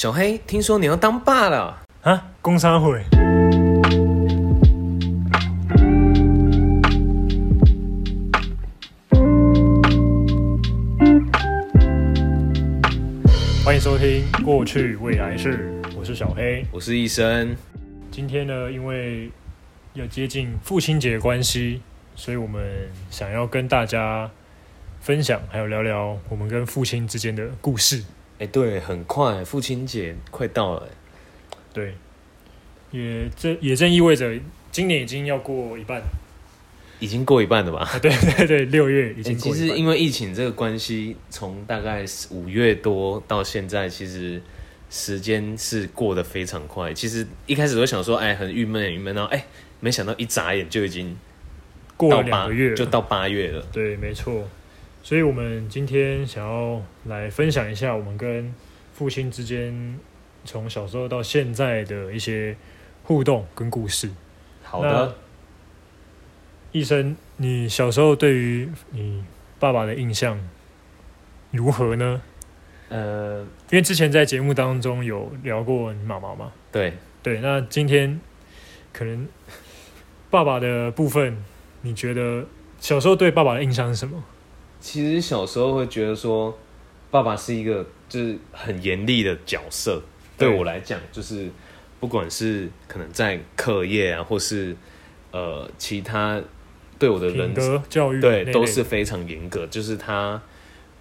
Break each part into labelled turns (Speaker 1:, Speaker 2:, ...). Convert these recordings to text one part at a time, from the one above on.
Speaker 1: 小黑，听说你要当爸了？
Speaker 2: 啊，工商会。欢迎收听《过去未来式》，我是小黑。
Speaker 1: 我是医生。
Speaker 2: 今天呢，因为要接近父亲节的关系，所以我们想要跟大家分享，还有聊聊我们跟父亲之间的故事。
Speaker 1: 哎、对，很快，父亲节快到了。
Speaker 2: 对，也这也正意味着今年已经要过一半
Speaker 1: 已经过一半了吧？
Speaker 2: 啊！对对对，六月已
Speaker 1: 欸
Speaker 2: 经。
Speaker 1: 其实因为疫情这个关系，从大概五月多到现在，其实时间是过得非常快。其实一开始都想说，哎，很郁闷，很郁闷，然后哎，没想到一眨眼就已经
Speaker 2: 过
Speaker 1: 到八
Speaker 2: 了两个月，
Speaker 1: 就到八月了。
Speaker 2: 对，没错。所以我们今天想要来分享一下我们跟父亲之间从小时候到现在的一些互动跟故事。
Speaker 1: 好的，
Speaker 2: 医生，你小时候对于你爸爸的印象如何呢？
Speaker 1: 呃，
Speaker 2: 因为之前在节目当中有聊过你妈妈嘛，
Speaker 1: 对，
Speaker 2: 对，那今天可能爸爸的部分，你觉得小时候对爸爸的印象是什么？
Speaker 1: 其实小时候会觉得说，爸爸是一个就是很严厉的角色，对
Speaker 2: 对
Speaker 1: 我来讲，就是不管是可能在课业啊，或是呃其他对我的人
Speaker 2: 格教育
Speaker 1: 对都是非常严格，就是他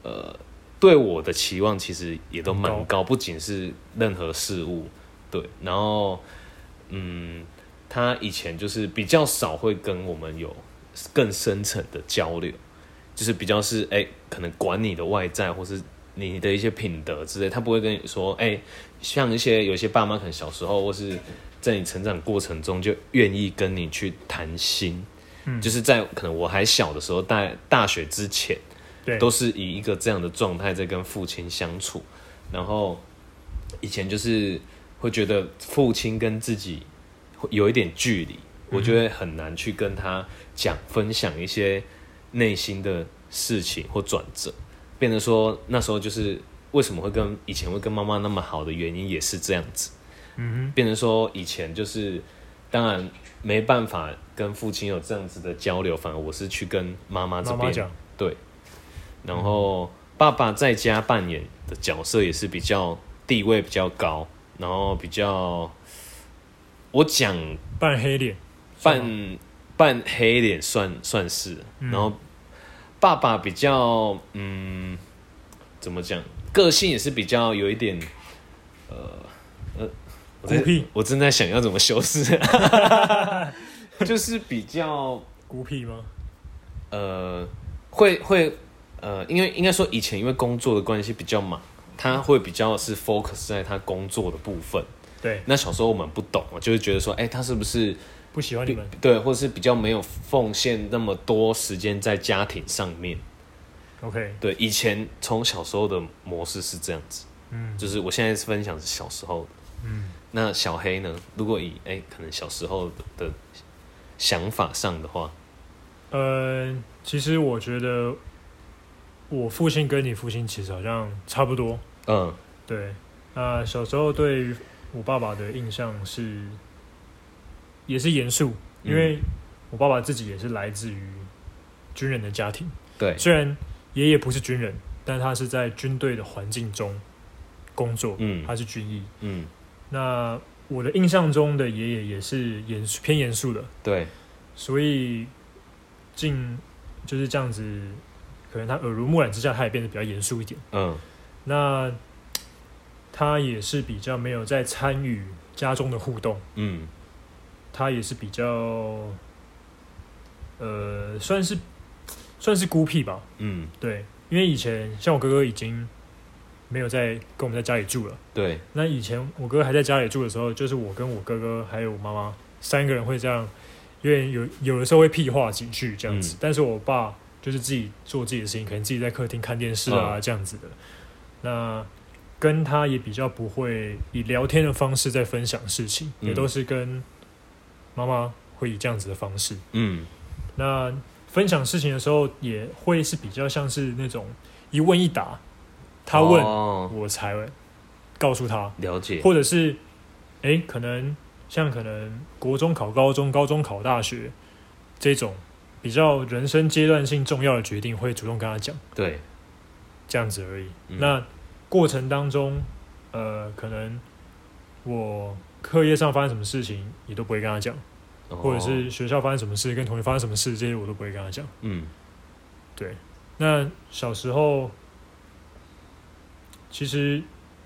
Speaker 1: 呃对我的期望其实也都蛮
Speaker 2: 很
Speaker 1: 高，不仅是任何事物，对，然后嗯，他以前就是比较少会跟我们有更深层的交流，就是比较是哎、可能管你的外在或是你的一些品德之类，他不会跟你说哎、像一些有些爸妈可能小时候或是在你成长过程中就愿意跟你去谈心。
Speaker 2: 嗯
Speaker 1: 就是在可能我还小的时候，大大学之前，
Speaker 2: 对
Speaker 1: 都是以一个这样的状态在跟父亲相处。然后以前就是会觉得父亲跟自己会有一点距离，我觉得很难去跟他讲分享一些内心的事情或转折，变得说那时候就是为什么会跟以前会跟妈妈那么好的原因也是这样子。
Speaker 2: 嗯
Speaker 1: 变成说以前就是，当然没办法跟父亲有这样子的交流，反而我是去跟妈妈，这边对，然后爸爸在家扮演的角色也是比较地位比较高，然后比较我讲
Speaker 2: 扮黑脸，
Speaker 1: 扮扮黑脸算算是，
Speaker 2: 嗯。
Speaker 1: 然后爸爸比较嗯怎么讲，个性也是比较有一点呃呃，我在
Speaker 2: 孤僻
Speaker 1: 我正在想要怎么修饰，就是比较
Speaker 2: 孤僻吗？
Speaker 1: 呃会会呃，因为应该说以前因为工作的关系比较忙，他会比较是 focus 在他工作的部分。
Speaker 2: 对，
Speaker 1: 那小时候我们不懂，就会觉得说，哎、他是不是
Speaker 2: 不喜欢你们，
Speaker 1: 对，或是比较没有奉献那么多时间在家庭上面。
Speaker 2: OK，
Speaker 1: 对，以前从小时候的模式是这样子，
Speaker 2: 嗯。
Speaker 1: 就是我现在分享是小时候的。
Speaker 2: 嗯，
Speaker 1: 那小黑呢？如果以哎、可能小时候的的想法上的话，
Speaker 2: 呃，其实我觉得我父亲跟你父亲其实好像差不多，
Speaker 1: 嗯。
Speaker 2: 对，那小时候对于我爸爸的印象是，也是严肃，因为我爸爸自己也是来自于军人的家庭，
Speaker 1: 对，
Speaker 2: 虽然爷爷不是军人，但他是在军队的环境中工作，
Speaker 1: 嗯。
Speaker 2: 他是军医。
Speaker 1: 嗯，
Speaker 2: 那我的印象中的爷爷也是严肃偏严肃的，
Speaker 1: 对，
Speaker 2: 所以近就是这样子，可能他耳濡目染之下，他也变得比较严肃一点。
Speaker 1: 嗯。
Speaker 2: 那他也是比较没有在参与家中的互动，
Speaker 1: 嗯
Speaker 2: 他也是比较，呃，算是算是孤僻吧。
Speaker 1: 嗯，
Speaker 2: 对，因为以前像我哥哥已经没有在跟我们在家里住了。
Speaker 1: 对，
Speaker 2: 那以前我哥还在家里住的时候，就是我跟我哥哥还有我妈妈三个人会这样，因为有有的时候会屁话几句这样子。
Speaker 1: 嗯
Speaker 2: 但是我爸就是自己做自己的事情，可能自己在客厅看电视啊、
Speaker 1: 嗯
Speaker 2: 这样子的。那跟他也比较不会以聊天的方式在分享事情，
Speaker 1: 嗯
Speaker 2: 也都是跟妈妈会以这样子的方式。
Speaker 1: 嗯。
Speaker 2: 那分享事情的时候，也会是比较像是那种一问一答，他问、
Speaker 1: 哦。
Speaker 2: 我才告诉他，
Speaker 1: 了解，
Speaker 2: 或者是，哎，可能像可能国中考高中，高中考大学这种比较人生阶段性重要的决定，会主动跟他讲，
Speaker 1: 对，
Speaker 2: 这样子而已。
Speaker 1: 嗯。
Speaker 2: 那过程当中，呃，可能我课业上发生什么事情，也都不会跟他讲，或者
Speaker 1: 哦
Speaker 2: 是学校发生什么事，跟同学发生什么事，这些我都不会跟他讲。
Speaker 1: 嗯。
Speaker 2: 对，那小时候其实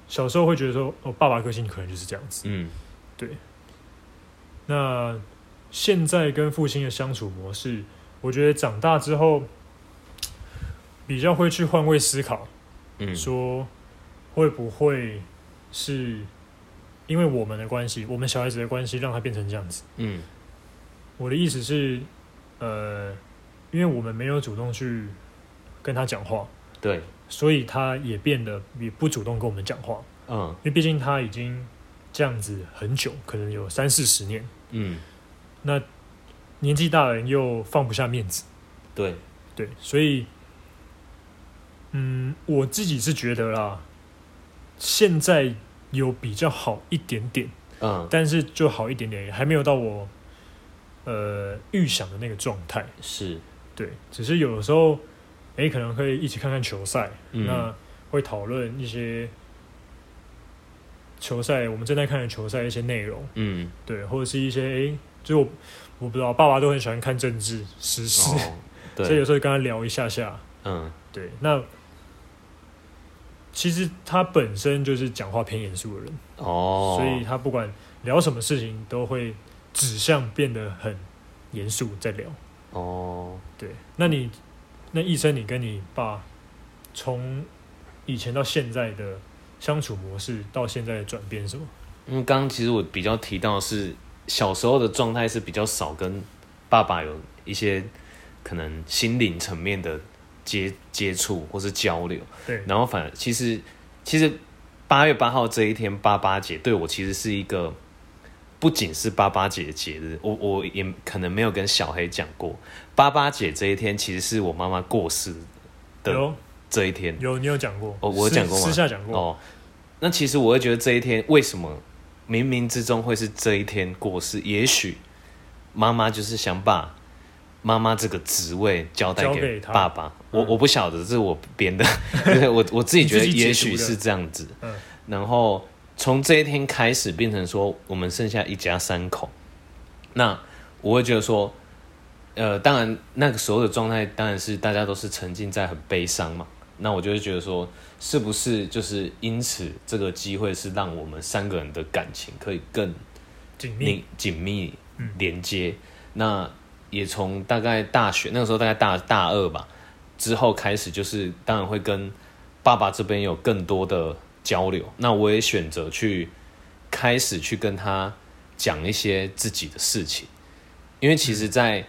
Speaker 2: 小时候会觉得说，哦，爸爸个性可能就是这样子。
Speaker 1: 嗯。
Speaker 2: 那现在跟父亲的相处模式，我觉得长大之后比较会去换位思考，
Speaker 1: 嗯，
Speaker 2: 说会不会是因为我们的关系，我们小孩子的关系，让他变成这样子。
Speaker 1: 嗯。
Speaker 2: 我的意思是，呃，因为我们没有主动去跟他讲话，
Speaker 1: 对，
Speaker 2: 所以他也变得也不主动跟我们讲话，
Speaker 1: 嗯。
Speaker 2: 因为毕竟他已经这样子很久，可能有三四十年。
Speaker 1: 嗯。
Speaker 2: 那年纪大的人又放不下面子，
Speaker 1: 对，
Speaker 2: 对，所以，嗯，我自己是觉得啦，现在有比较好一点点，
Speaker 1: 嗯。
Speaker 2: 但是就好一点点，还没有到我呃预想的那个状态。
Speaker 1: 是，
Speaker 2: 对，只是有的时候，哎，可能会一起看看球赛，
Speaker 1: 嗯。
Speaker 2: 那会讨论一些球赛我们正在看的球赛一些内容，
Speaker 1: 嗯。
Speaker 2: 对，或者是一些哎，就我我不知道，爸爸都很喜欢看政治时事，
Speaker 1: 哦，
Speaker 2: 所以，有时候跟他聊一下下，
Speaker 1: 嗯。
Speaker 2: 对，那其实他本身就是讲话偏严肃的人，
Speaker 1: 哦，
Speaker 2: 所以他不管聊什么事情都会指向变得很严肃在聊。
Speaker 1: 哦，
Speaker 2: 对，那你那医生，你跟你爸从以前到现在的相处模式，到现在的转变是什么？
Speaker 1: 因为刚刚其实我比较提到是小时候的状态是比较少跟爸爸有一些可能心灵层面的接接触或是交流，
Speaker 2: 对，
Speaker 1: 然后反而其实其实八月八号这一天八八节对我其实是一个不仅是八八节的节日，我我也可能没有跟小黑讲过，八八节这一天其实是我妈妈过世的
Speaker 2: 有
Speaker 1: 这一天
Speaker 2: 有，你有讲过？
Speaker 1: 哦我讲过吗
Speaker 2: 私下讲过。
Speaker 1: 哦。那其实我会觉得这一天为什么冥冥之中会是这一天过世？也许妈妈就是想把妈妈这个职位交代给
Speaker 2: 他
Speaker 1: 爸爸。我
Speaker 2: 嗯
Speaker 1: 我不晓得，这是我编的，对我我自己觉得也许是这样子。
Speaker 2: 嗯
Speaker 1: 然后从这一天开始变成说，我们剩下一家三口。那我会觉得说，呃，当然那个时候的状态当然是大家都是沉浸在很悲伤嘛。那我就会觉得说，是不是就是因此这个机会是让我们三个人的感情可以更
Speaker 2: 紧密
Speaker 1: 紧紧密
Speaker 2: 嗯
Speaker 1: 连接。那也从大概大学那个时候，大概大大二吧之后开始，就是当然会跟爸爸这边有更多的交流。那我也选择去开始去跟他讲一些自己的事情，因为其实在，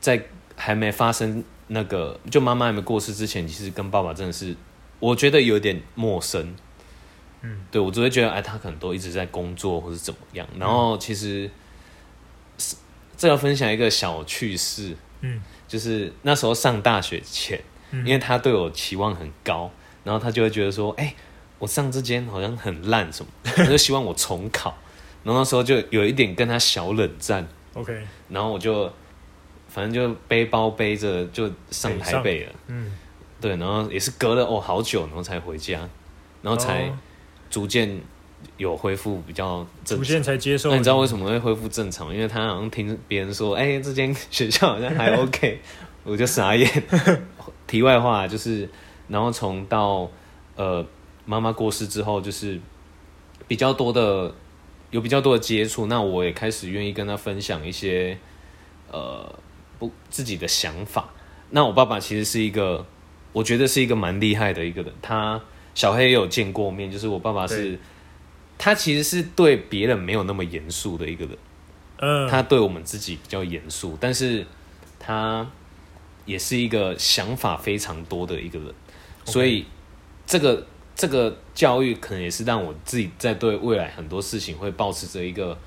Speaker 1: 在还没发生那个就妈妈还没过世之前，其实跟爸爸真的是我觉得有点陌生。
Speaker 2: 嗯，
Speaker 1: 对我只会觉得，哎，他可能都一直在工作或者怎么样。然后其实，是这要分享一个小趣事，
Speaker 2: 嗯。
Speaker 1: 就是那时候上大学前，
Speaker 2: 嗯。
Speaker 1: 因为他对我期望很高，然后他就会觉得说，哎、我上这间好像很烂什么，他就希望我重考。然后那时候就有一点跟他小冷战
Speaker 2: ，OK，
Speaker 1: 然后我就反正就背包背着就上台北了，
Speaker 2: 嗯，
Speaker 1: 对，然后也是隔了哦好久，然后才回家，然后才
Speaker 2: 哦。
Speaker 1: 逐渐有恢复比较正常。
Speaker 2: 逐渐才接受。
Speaker 1: 那你知道为什么会恢复正常？因为他好像听别人说，哎、这间学校好像还 OK，我就傻眼。题外话就是，然后从到呃妈妈过世之后，就是比较多的有比较多的接触，那我也开始愿意跟他分享一些呃不自己的想法。那我爸爸其实是一个，我觉得是一个蛮厉害的一个人。他小黑也有见过面，就是我爸爸是
Speaker 2: 对，
Speaker 1: 他其实是对别人没有那么严肃的一个人。
Speaker 2: 嗯，
Speaker 1: 他对我们自己比较严肃，但是他也是一个想法非常多的一个人，所以这个这个教育可能也是让我自己在对未来很多事情会保持着一个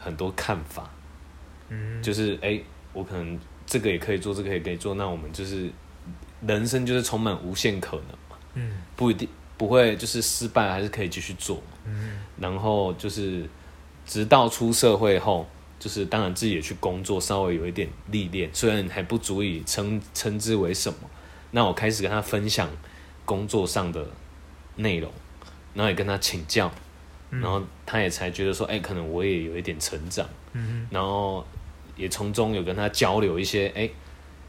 Speaker 1: 很多看法，
Speaker 2: 嗯，
Speaker 1: 就是哎、诶我可能这个也可以做，这个也可以做，那我们就是人生就是充满无限可能嘛，
Speaker 2: 嗯。
Speaker 1: 不一定不会就是失败还是可以继续做。
Speaker 2: 嗯。
Speaker 1: 然后就是直到出社会后，就是当然自己也去工作，稍微有一点历练，虽然还不足以称称之为什么。那我开始跟他分享工作上的内容，然后也跟他请教，
Speaker 2: 嗯
Speaker 1: 然后他也才觉得说，哎、可能我也有一点成长，
Speaker 2: 嗯
Speaker 1: 然后也从中有跟他交流一些，哎、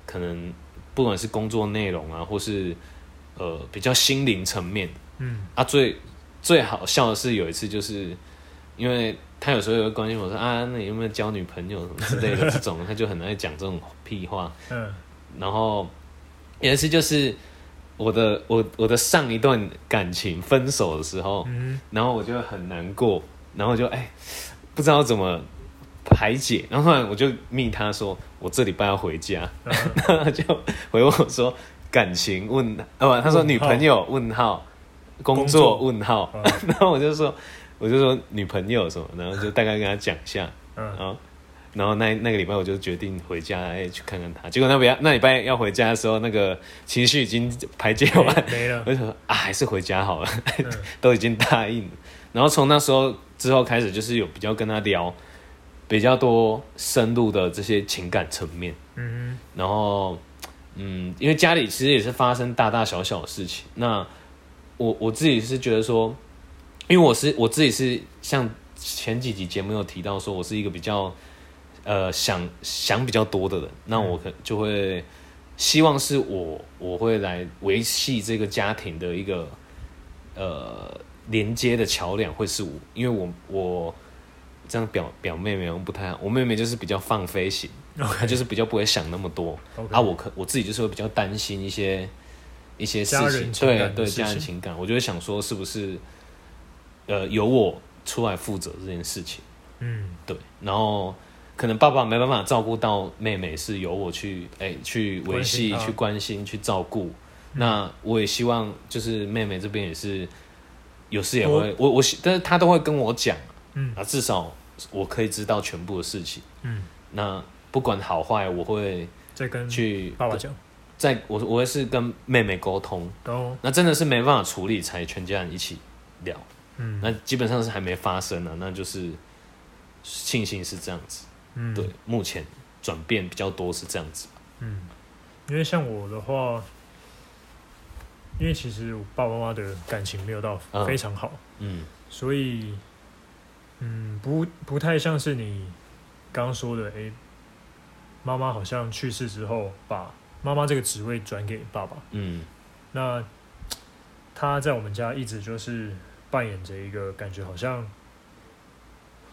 Speaker 1: 可能不管是工作内容啊，或是呃比较心灵层面
Speaker 2: 嗯。
Speaker 1: 啊，最最好笑的是有一次，就是因为他有时候也会关心我说啊，那你有没有交女朋友什么之类的这种，他就很爱讲这种屁话。
Speaker 2: 嗯。
Speaker 1: 然后有一次就是我的我我的上一段感情分手的时候，
Speaker 2: 嗯。
Speaker 1: 然后我就很难过，然后就哎不知道怎么排解，然后后来我就密他说我这礼拜要回家，
Speaker 2: 嗯。
Speaker 1: 然 后他就回我说感情问啊不，他说女朋友问号，工
Speaker 2: 工
Speaker 1: 作。
Speaker 2: 作
Speaker 1: 问号，
Speaker 2: 嗯。
Speaker 1: 然后我就说我就说女朋友什么，然后就大概跟他讲一下，
Speaker 2: 嗯。
Speaker 1: 啊，然后那那个礼拜我就决定回家，哎，去看看他。结果那边那礼拜要回家的时候，那个情绪已经排解完，
Speaker 2: 没没了。
Speaker 1: 我，就说啊，还是回家好了，
Speaker 2: 嗯。
Speaker 1: 都已经答应了。然后从那时候之后开始，就是有比较跟他聊比较多深入的这些情感层面。
Speaker 2: 嗯
Speaker 1: 然后，嗯，因为家里其实也是发生大大小小的事情。那我我自己是觉得说，因为我是我自己是像前几集节目有提到说，我是一个比较呃想想比较多的人，那我可就会希望是我我会来维系这个家庭的一个呃连接的桥梁，会是我，因为我我这样表表妹妹好像不太好，我妹妹就是比较放飞型。她
Speaker 2: ，OK。
Speaker 1: 就是比较不会想那么多。
Speaker 2: OK
Speaker 1: 啊，我可我自己就是会比较担心一些一些事情，对对，家人
Speaker 2: 情
Speaker 1: 情感，我就会想说是不是呃由我出来负责这件事情，
Speaker 2: 嗯。
Speaker 1: 对，然后可能爸爸没办法照顾到妹妹，是由我去哎、去维系去关心、去照顾。那我也希望就是妹妹这边也是有事也会我我希但是她都会跟我讲
Speaker 2: 嗯。
Speaker 1: 啊，至少我可以知道全部的事情。
Speaker 2: 嗯，
Speaker 1: 那不管好坏，我会
Speaker 2: 再跟
Speaker 1: 去
Speaker 2: 爸爸讲，
Speaker 1: 在我我会是跟妹妹沟通，那真的是没办法处理，才全家人一起聊。
Speaker 2: 嗯
Speaker 1: 那基本上是还没发生啊，那就是庆幸是这样子。
Speaker 2: 嗯
Speaker 1: 对，目前转变比较多是这样子。
Speaker 2: 嗯，因为像我的话，因为其实我爸爸妈妈的感情没有到
Speaker 1: 嗯
Speaker 2: 非常好，
Speaker 1: 嗯
Speaker 2: 所以嗯，不不太像是你刚刚说的，诶，妈妈好像去世之后，把妈妈这个职位转给爸爸。
Speaker 1: 嗯。
Speaker 2: 那他在我们家一直就是扮演着一个感觉好像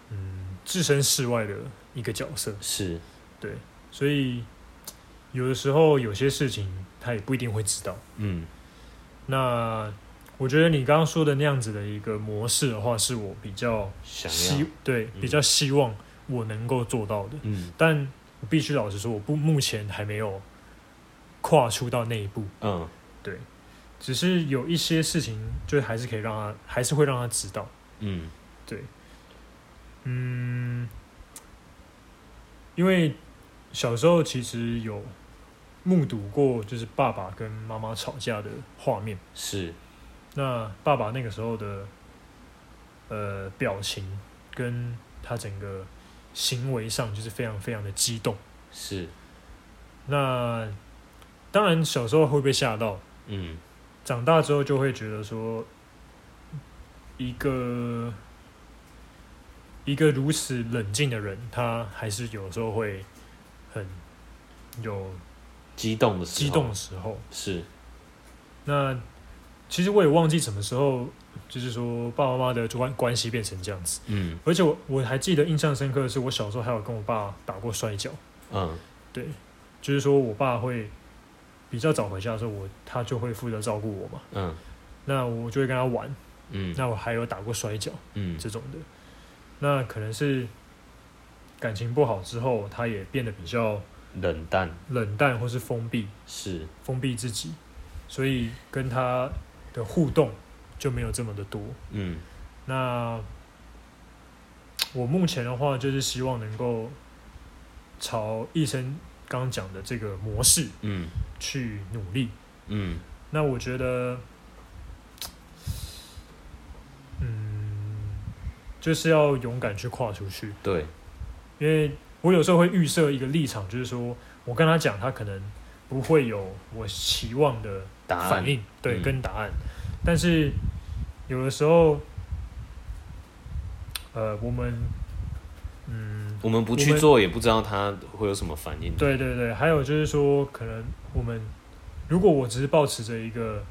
Speaker 2: 嗯置身事外的一个角色，
Speaker 1: 是，
Speaker 2: 对，所以有的时候有些事情他也不一定会知道。
Speaker 1: 嗯。
Speaker 2: 那我觉得你刚刚说的那样子的一个模式的话，是我比较希
Speaker 1: 要，
Speaker 2: 对
Speaker 1: 嗯。
Speaker 2: 比较希望我能够做到的，
Speaker 1: 嗯。
Speaker 2: 但我必须老实说，我不目前还没有跨出到那一步。
Speaker 1: 嗯
Speaker 2: 对，只是有一些事情，就还是可以让他，还是会让他知道。
Speaker 1: 嗯
Speaker 2: 对，嗯，因为小时候其实有目睹过，就是爸爸跟妈妈吵架的画面。
Speaker 1: 是，
Speaker 2: 那爸爸那个时候的呃表情跟他整个行为上，就是非常非常的激动。
Speaker 1: 是，
Speaker 2: 那当然小时候会被吓到，
Speaker 1: 嗯
Speaker 2: 长大之后就会觉得说，一个一个如此冷静的人，他还是有时候会很有
Speaker 1: 激动的时候，
Speaker 2: 激动的时候。
Speaker 1: 是，
Speaker 2: 那其实我也忘记什么时候，就是说爸爸妈妈的关关系变成这样子。
Speaker 1: 嗯
Speaker 2: 而且我我还记得印象深刻的是，我小时候还有跟我爸打过摔跤。
Speaker 1: 嗯
Speaker 2: 对，就是说我爸会比较早回家的时候，我他就会负责照顾我嘛。
Speaker 1: 嗯
Speaker 2: 那我就会跟他玩。
Speaker 1: 嗯
Speaker 2: 那我还有打过摔跤。
Speaker 1: 嗯
Speaker 2: 这种的。那可能是感情不好之后，他也变得比较
Speaker 1: 冷淡，
Speaker 2: 冷淡或是封闭，
Speaker 1: 是，
Speaker 2: 封闭自己，所以跟他的互动就没有这么的多。
Speaker 1: 嗯
Speaker 2: 那我目前的话，就是希望能够朝一生刚讲的这个模式，
Speaker 1: 嗯，
Speaker 2: 去努力，
Speaker 1: 嗯，
Speaker 2: 那我觉得，嗯，就是要勇敢去跨出去，
Speaker 1: 对，
Speaker 2: 因为我有时候会预设一个立场，就是说我跟他讲，他可能不会有我期望的反应，对，跟答案，但是有的时候，呃，我们嗯，
Speaker 1: 我们不去做，也不知道他会有什么反应。
Speaker 2: 对对对，还有就是说，可能我们如果我只是保持着一个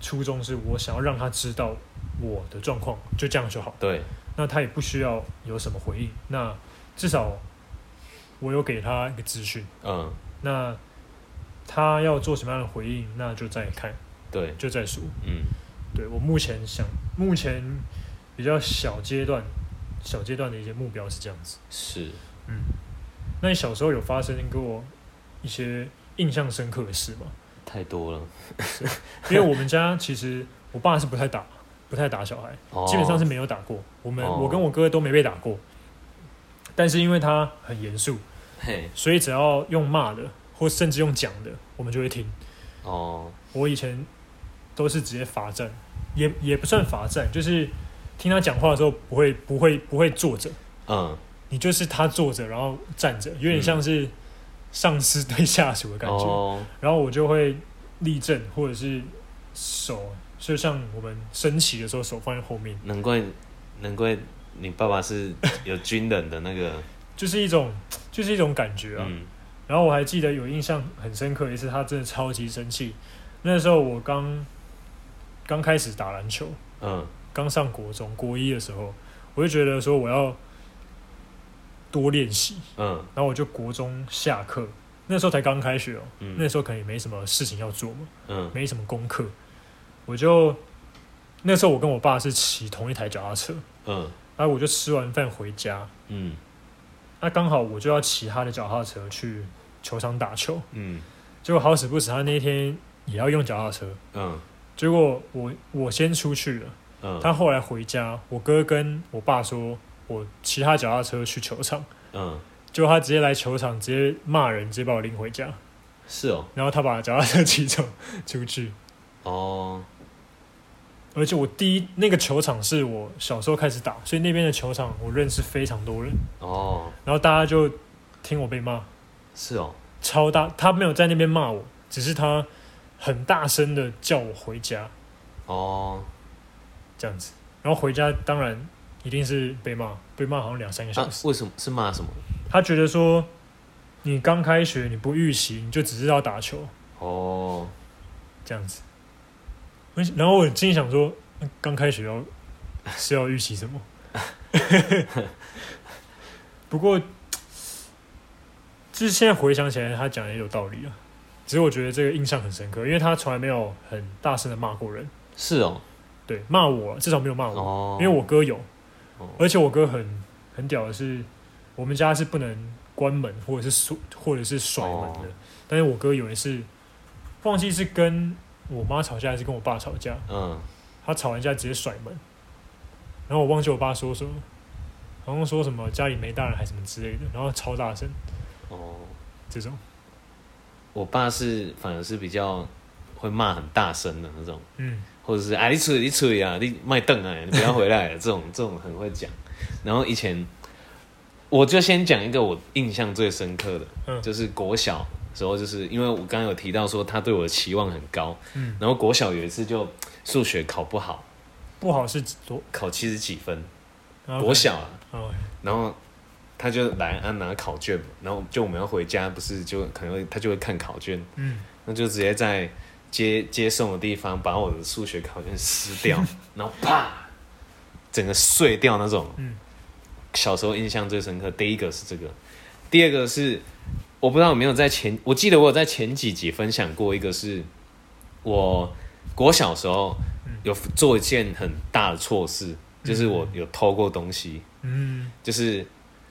Speaker 2: 初衷，是我想要让他知道我的状况，就这样就好。
Speaker 1: 对，
Speaker 2: 那他也不需要有什么回应，那至少我有给他一个资讯。
Speaker 1: 嗯，
Speaker 2: 那他要做什么样的回应，那就再看，
Speaker 1: 对，
Speaker 2: 就再说。
Speaker 1: 嗯，
Speaker 2: 对我目前想，目前比较小阶段、小阶段的一些目标是这样子。
Speaker 1: 是，
Speaker 2: 嗯，那你小时候有发生过一些印象深刻的事吗？
Speaker 1: 太多了。
Speaker 2: 因为我们家其实我爸是不太打，不太打小孩，
Speaker 1: 哦
Speaker 2: 基本上是没有打过。我们、
Speaker 1: 哦
Speaker 2: 我跟我哥都没被打过，但是因为他很严肃，
Speaker 1: 嘿，
Speaker 2: 所以只要用骂的，或甚至用讲的，我们就会听。
Speaker 1: 哦，
Speaker 2: 我以前都是直接罚站，也也不算罚站，就是听他讲话的时候不会不会不会坐着，
Speaker 1: 嗯，
Speaker 2: 你就是他坐着然后站着，有点像是上司对下属的感觉。
Speaker 1: 哦，
Speaker 2: 然后我就会立正，或者是手，就像我们升旗的时候手放在后面，
Speaker 1: 难怪，难怪你爸爸是有军人的那个，
Speaker 2: 就是一种就是一种感觉啊。
Speaker 1: 嗯，
Speaker 2: 然后我还记得有印象很深刻一次，他真的超级生气。那时候我刚刚开始打篮球，
Speaker 1: 嗯，
Speaker 2: 刚上国中国一的时候，我就觉得说我要多练习，
Speaker 1: 嗯，
Speaker 2: 然后我就国中下课，那时候才刚开学哦、
Speaker 1: 嗯，
Speaker 2: 那时候可能也没什么事情要做嘛，
Speaker 1: 嗯，
Speaker 2: 没什么功课，我就那时候我跟我爸是骑同一台脚踏车，
Speaker 1: 嗯，
Speaker 2: 然后我就吃完饭回家，
Speaker 1: 嗯，
Speaker 2: 那刚好我就要骑他的脚踏车去球场打球，
Speaker 1: 嗯，
Speaker 2: 结果好死不死他那一天也要用脚踏车，
Speaker 1: 嗯，
Speaker 2: 结果我我先出去了。
Speaker 1: 嗯，
Speaker 2: 他后来回家，我哥跟我爸说，我骑他脚踏车去球场，
Speaker 1: 嗯，
Speaker 2: 结果他直接来球场，直接骂人，直接把我拎回家，
Speaker 1: 是哦，
Speaker 2: 然后他把脚踏车骑走出去。
Speaker 1: 哦，
Speaker 2: 而且我第一那个球场是我小时候开始打，所以那边的球场我认识非常多人，
Speaker 1: 哦，
Speaker 2: 然后大家就听我被骂，
Speaker 1: 是哦，
Speaker 2: 超大，他没有在那边骂我，只是他很大声的叫我回家。
Speaker 1: 哦，
Speaker 2: 这样子，然后回家当然一定是被骂，被骂好像两三个小
Speaker 1: 啊
Speaker 2: 时。，
Speaker 1: 为什么是骂什么？
Speaker 2: 他觉得说，你刚开学你不预习，你就只知道打球
Speaker 1: 哦，
Speaker 2: 这样子。然后我心里想说，那刚开学要是要预习什么？不过，就是现在回想起来，他讲的也有道理啊。只是我觉得这个印象很深刻，因为他从来没有很大声的骂过人，
Speaker 1: 是哦，
Speaker 2: 对，骂我至少没有骂我，
Speaker 1: 哦，
Speaker 2: 因为我哥有，
Speaker 1: 哦。
Speaker 2: 而且我哥很很屌的是，我们家是不能关门或者是锁或者是甩门的，
Speaker 1: 哦。
Speaker 2: 但是我哥有一次忘记是跟我妈吵架还是跟我爸吵架，
Speaker 1: 嗯，
Speaker 2: 他吵完架直接甩门，然后我忘记我爸说什么，好像说什么家里没大人还是什么之类的，然后超大声
Speaker 1: 哦，
Speaker 2: 这种，
Speaker 1: 我爸是反而是比较会骂很大声的那种，
Speaker 2: 嗯
Speaker 1: 或者是啊你吹你吹啊，你卖凳啊，你不要回来了，这种这种很会讲。然后以前我就先讲一个我印象最深刻的，
Speaker 2: 嗯。
Speaker 1: 就是国小时候，就是因为我刚刚有提到说他对我的期望很高，
Speaker 2: 嗯，
Speaker 1: 然后国小有一次就数学考不好，
Speaker 2: 不好是多，
Speaker 1: 考七十几分，国小啊，
Speaker 2: 哦
Speaker 1: 然后他就来啊拿考卷，然后就我们要回家，不是就可能会他就会看考卷，
Speaker 2: 嗯。
Speaker 1: 那就直接在接接送的地方把我的数学考卷撕掉，然后啪，整个碎掉那种。
Speaker 2: 嗯。
Speaker 1: 小时候印象最深刻，第一个是这个，第二个是我不知道有没有在前，我记得我有在前几集分享过一个是，我我小时候有做一件很大的错事，就是我有偷过东西，
Speaker 2: 嗯，
Speaker 1: 就是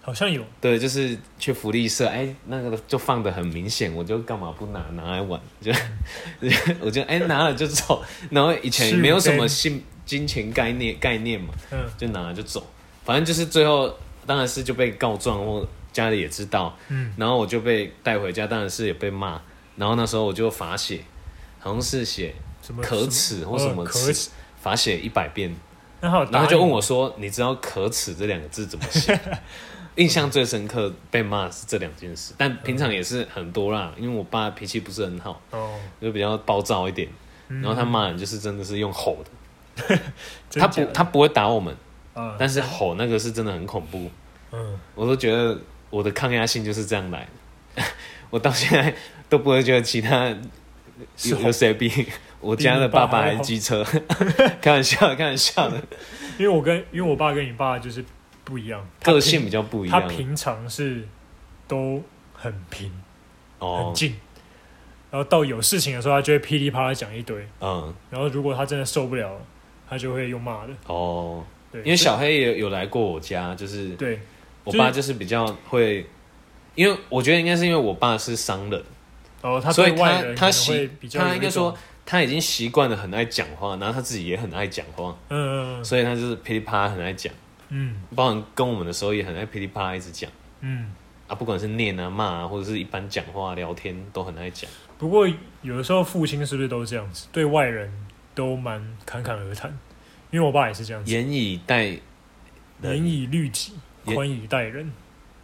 Speaker 2: 好像有，
Speaker 1: 对，就是去福利社，哎，那个就放的很明显，我就干嘛不拿拿来玩？就 我就哎拿了就走，然后以前没有什么信金钱概念概念嘛，
Speaker 2: 嗯。
Speaker 1: 就拿了就走，反正就是最后当然是就被告状，或家里也知道，
Speaker 2: 嗯。
Speaker 1: 然后我就被带回家，当然是也被骂，然后那时候我就罚写，好像是写
Speaker 2: 什么
Speaker 1: 可耻或什么耻
Speaker 2: 耻，
Speaker 1: 罚写一百遍，
Speaker 2: 那他有答应
Speaker 1: 然后就问我说：“你知道‘可耻’这两个字怎么写？” 印象最深刻被骂是这两件事，但平常也是很多啦，因为我爸脾气不是很好，
Speaker 2: 哦，
Speaker 1: 就比较暴躁一点。
Speaker 2: 嗯。
Speaker 1: 然后他骂人就是真的是用吼的，他不他不会打我们，
Speaker 2: 啊，
Speaker 1: 但是吼那个是真的很恐怖。
Speaker 2: 嗯，
Speaker 1: 我都觉得我的抗压性就是这样来。的，我到现在都不会觉得其他有有谁比？我家的爸爸还是机车，开玩笑，开玩笑的，
Speaker 2: 因为我跟因为我爸跟你爸就是不一样，他
Speaker 1: 个性比较不一样。
Speaker 2: 他平常是都很平
Speaker 1: 哦。
Speaker 2: 很，静，然后到有事情的时候，他就会噼里啪啦讲一堆，
Speaker 1: 嗯，
Speaker 2: 然后如果他真的受不了了，他就会用骂的，
Speaker 1: 哦，
Speaker 2: 对，
Speaker 1: 因为小黑也有来过我家，就是
Speaker 2: 对
Speaker 1: 我爸就是比较会，因为我觉得应该是因为我爸是商人，
Speaker 2: 哦，他
Speaker 1: 所以他他习他应该说他已经习惯了很爱讲话，然后他自己也很爱讲话，
Speaker 2: 嗯嗯。
Speaker 1: 所以他就是噼里啪啦很爱讲，
Speaker 2: 嗯。
Speaker 1: 包含跟我们的时候也很爱噼里啪啦一直讲。
Speaker 2: 嗯。
Speaker 1: 啊，不管是念啊骂啊，或者是一般讲话聊天都很爱讲。
Speaker 2: 不过有的时候父亲是不是都这样子？对外人都蛮侃侃而谈，因为我爸也是这样子，
Speaker 1: 严以待
Speaker 2: 严
Speaker 1: 人，
Speaker 2: 以律己，
Speaker 1: 严。
Speaker 2: 宽以待人。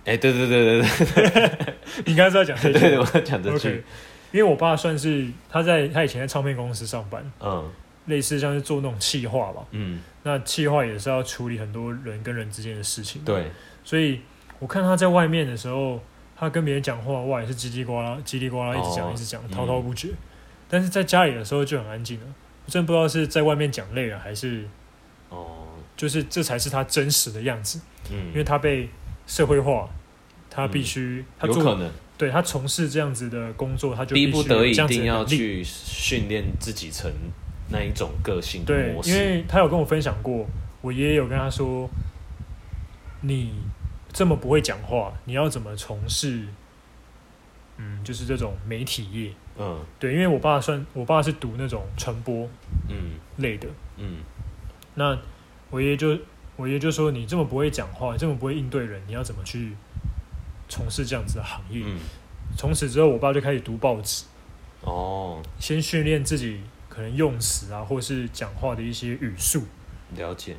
Speaker 1: 哎、对对对对对。
Speaker 2: 你刚才是要讲这
Speaker 1: 对 对，我要讲这句。
Speaker 2: 因为我爸算是他在他以前在唱片公司上班，
Speaker 1: 嗯
Speaker 2: 类似像是做那种企划吧。
Speaker 1: 嗯，
Speaker 2: 那企划也是要处理很多人跟人之间的事情。，
Speaker 1: 对，
Speaker 2: 所以我看他在外面的时候，他跟别人讲话，哇，也是叽里呱啦、叽里呱啦，一直讲、
Speaker 1: 哦
Speaker 2: 一直讲，
Speaker 1: 嗯。
Speaker 2: 滔滔不绝。但是在家里的时候就很安静了，我真的不知道是在外面讲累了，还是
Speaker 1: 哦，
Speaker 2: 就是这才是他真实的样子，嗯。因为
Speaker 1: 嗯，
Speaker 2: 他被社会化，他必须、他做
Speaker 1: 有可能。
Speaker 2: 对他从事这样子的工作，他就
Speaker 1: 逼
Speaker 2: 必须
Speaker 1: 不得已一定要去训练自己成那一种个性的
Speaker 2: 对，
Speaker 1: 模
Speaker 2: 因。为他有跟我分享过，我爷爷有跟他说，你这么不会讲话，你要怎么从事，嗯，就是这种媒体业？
Speaker 1: 嗯
Speaker 2: 对，因为我爸算，我爸是读那种传播
Speaker 1: 嗯
Speaker 2: 类的，
Speaker 1: 嗯
Speaker 2: 那我爷爷就我爷爷就说，你这么不会讲话，这么不会应对人，你要怎么去从事这样子的行业？
Speaker 1: 嗯，
Speaker 2: 从此之后，我爸就开始读报纸，
Speaker 1: 哦，
Speaker 2: 先训练自己可能用词啊，或是讲话的一些语速。
Speaker 1: 了解。